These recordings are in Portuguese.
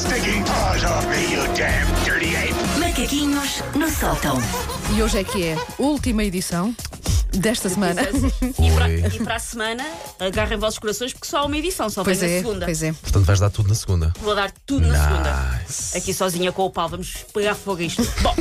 stinking paws off me, you damn dirty ape! Macaquinhos no sótão. E hoje é que é última edição desta semana. E para, e para a semana, agarrem vossos corações porque só há uma edição, só Pois vem é, na segunda. pois é. Portanto, vais dar tudo na segunda. Vou dar tudo na segunda. Aqui sozinha com o pau, vamos pegar fogo a isto. Bom,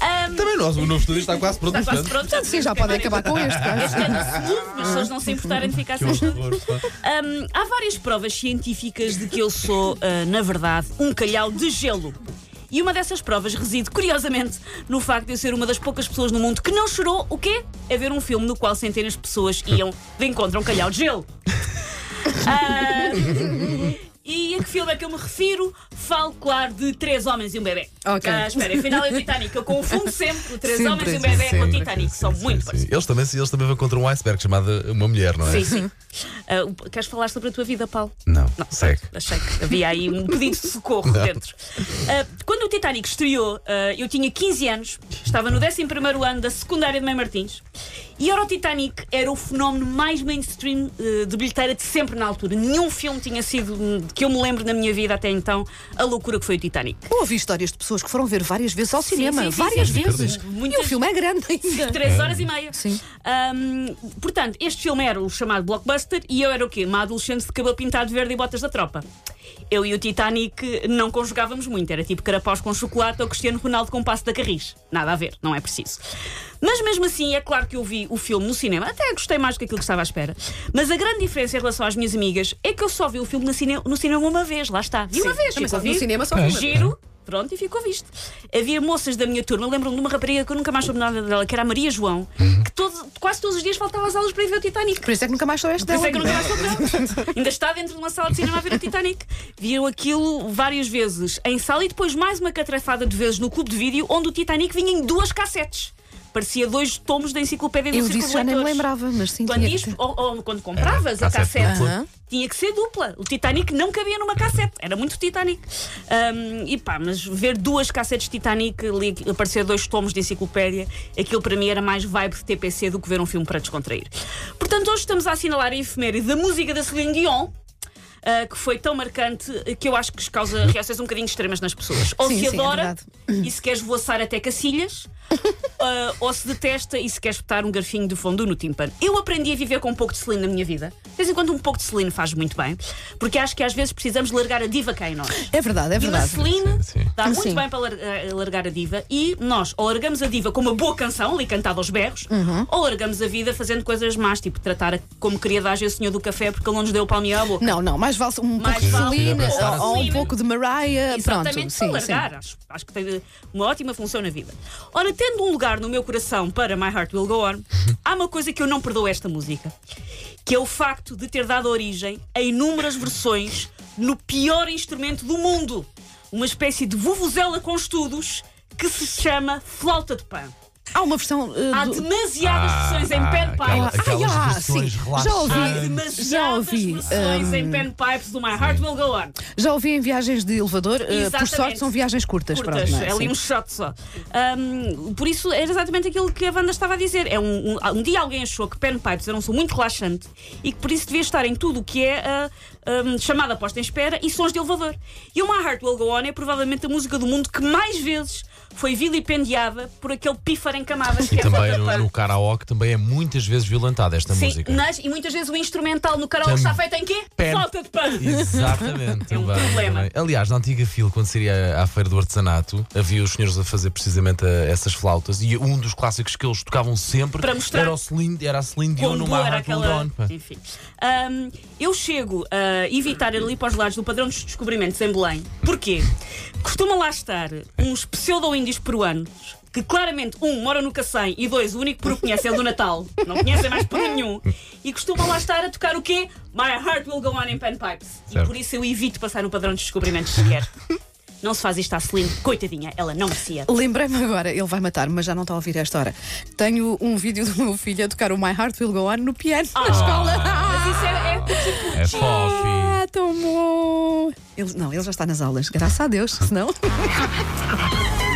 ahm, Também nós, o novo estúdio está quase pronto. está quase pronto. Sim, já podem acabar com este. Este ano segundo, mas as pessoas não se importarem de ficar sem estudo. Hum, há várias provas científicas de que eu sou, ah, na verdade, um calhau de gelo. E uma dessas provas reside, curiosamente, no facto de eu ser uma das poucas pessoas no mundo que não chorou o quê? A ver um filme no qual centenas de pessoas iam de encontro a um calhau de gelo. Ah, e a que filme é que eu me refiro? Falo, claro, de Três Homens e um Bebê. Ok. Ah, espera, afinal é o Titanic. Eu confundo sempre o Três Sempre, Homens e um sim, Bebê com o Titanic. sim, São sim, muito sim. parecidos. Eles também, eles também vão contra um iceberg chamada uma mulher, não é? Sim, sim. Ah, o- queres falar sobre a tua vida, Paulo? Não, segue. Achei que havia aí um pedido de socorro dentro. Ah, quando o Titanic estreou, ah, eu tinha 15 anos, estava no 11 ano da secundária de Mãe Martins, e era o Titanic era o fenómeno mais mainstream ah, de bilheteira de sempre na altura. Nenhum filme tinha sido, hum, que eu me lembro na minha vida até então, a loucura que foi o Titanic. Eu ouvi histórias de pessoas que foram ver várias vezes ao Sim, cinema. sim, sim, várias sim. vezes. Muitas- E o filme é grande ainda. Três horas e meia. Sim. Ahm, portanto, este filme era o chamado blockbuster e eu era o quê? Uma adolescente de cabelo pintado de verde e botas da tropa. Eu e o Titanic não conjugávamos muito, era tipo carapaus com chocolate ou Cristiano Ronaldo com passo da Carris. Nada a ver, não é preciso. Mas mesmo assim, é claro que eu vi o filme no cinema, até gostei mais do que aquilo que estava à espera. Mas a grande diferença em relação às minhas amigas é que eu só vi o filme no, cine- no cinema uma vez, lá está. Vi uma vez, também ficou só vi no cinema, só vi. Giro, Pronto, e ficou visto. Havia moças da minha turma, lembro-me de uma rapariga que eu nunca mais soube nada dela, que era a Maria João, que todo- quase todos os dias faltava às aulas para ir ver o Titanic. Por isso é que nunca mais soubeste Por isso dela. é que nunca mais soube dela. Ainda está dentro de uma sala de cinema a ver o Titanic. Viram aquilo várias vezes em sala e depois mais uma catrafada de vezes no clube de vídeo, onde o Titanic vinha em duas cassetes. Parecia dois tomos da enciclopédia do Eu de já nem me lembrava, mas sim. Quando, tinha que ou, ou quando compravas É, a cassete tinha que ser dupla. O Titanic não cabia numa cassete, era muito Titanic. Ahm, e pá, mas ver duas cassetes Titanic, ali aparecer dois tomos de enciclopédia, aquilo para mim era mais vibe de TPC do que ver um filme para descontrair. Portanto, hoje estamos a assinalar a efeméride da música da Celine Dion. ah, que foi tão marcante ah, que eu acho que causa reações um bocadinho extremas nas pessoas. Ou Sim, se sim, é adora verdade. e se queres voaçar até cacilhas, ah, ou se detesta e se queres botar um garfinho de fundo no tímpano. Eu aprendi a viver com um pouco de Celine na minha vida. De vez em quando um pouco de Celine faz muito bem, porque acho que às vezes precisamos largar a diva que há em nós. É verdade, é E uma verdade. Celine Sim, sim. dá muito Sim. bem para lar- eh, largar a diva e nós ou largamos a diva com uma boa canção, ali cantada aos berros, ou largamos a vida fazendo coisas más, tipo tratar a- como queria dar o senhor do café porque ele não nos deu o palmeiro à boca. Não, não, mais vale um Mais pouco de Celine ou, ou um pouco de Mariah. Exatamente, Pronto, sim. largar. Acho, acho que tem uma ótima função na vida. Ora, tendo um lugar no meu coração para My Heart Will Go On, há uma coisa que eu não perdoo esta música, que é o facto de ter dado origem a inúmeras versões no pior instrumento do mundo. Uma espécie de vuvuzela com estudos que se chama flauta de pan. Há uma versão. uh, Há do- demasiadas versões em panpipes. aquela- aquelas ah, versões sim. Já Há ouvi, demasiadas já ouvi, versões hum, em panpipes do My Heart Will Go On. já ouvi em viagens de elevador. uh, por Exatamente. sorte, são viagens curtas. curtas, pronto, não é? é ali Sim. um shot só. Ahm, por isso era exatamente aquilo que a Wanda estava a dizer. É um, um, um dia alguém achou que panpipes era um som muito relaxante e que por isso devia estar em tudo o que é a ahm, chamada posta em espera e sons de elevador. E o My Heart Will Go On é provavelmente a música do mundo que mais vezes foi vilipendiada por aquele pífaro em camadas E também no, no karaoke também é muitas vezes violentada esta Sim, música. nas- e muitas vezes o instrumental no karaoke Tam- está feito em quê? Pen- Flauta de pan. Exatamente. É um também, problema. também. Aliás, na antiga fila, quando seria à feira do artesanato, havia os senhores a fazer precisamente a- essas flautas e um dos clássicos que eles tocavam sempre Para mostrar era, o Celine, era a Celine Dion My era aquela. Enfim. Ahm, eu chego a evitar ali para os lados do padrão dos descobrimentos em Belém. Porquê? Costuma lá estar uns pseudo-índios peruanos que claramente, um, moram no Cacém e dois, o único que conhece é o do Natal. Não conhecem mais peru nenhum. E costumam lá estar a tocar o quê? My Heart Will Go On in Panpipes. E Certo. por isso eu evito passar no padrão dos descobrimentos sequer. Não se faz isto à Celine, coitadinha, ela não merecia. Lembrei-me agora, ele vai matar, mas já não está a ouvir esta hora. Tenho um vídeo do meu filho a tocar o My Heart Will Go On no piano na escola. Mas isso é, é cuchi-cuchi. É fofi. Ah, tão bom! Ele, não, ele já está nas aulas, graças a Deus, senão.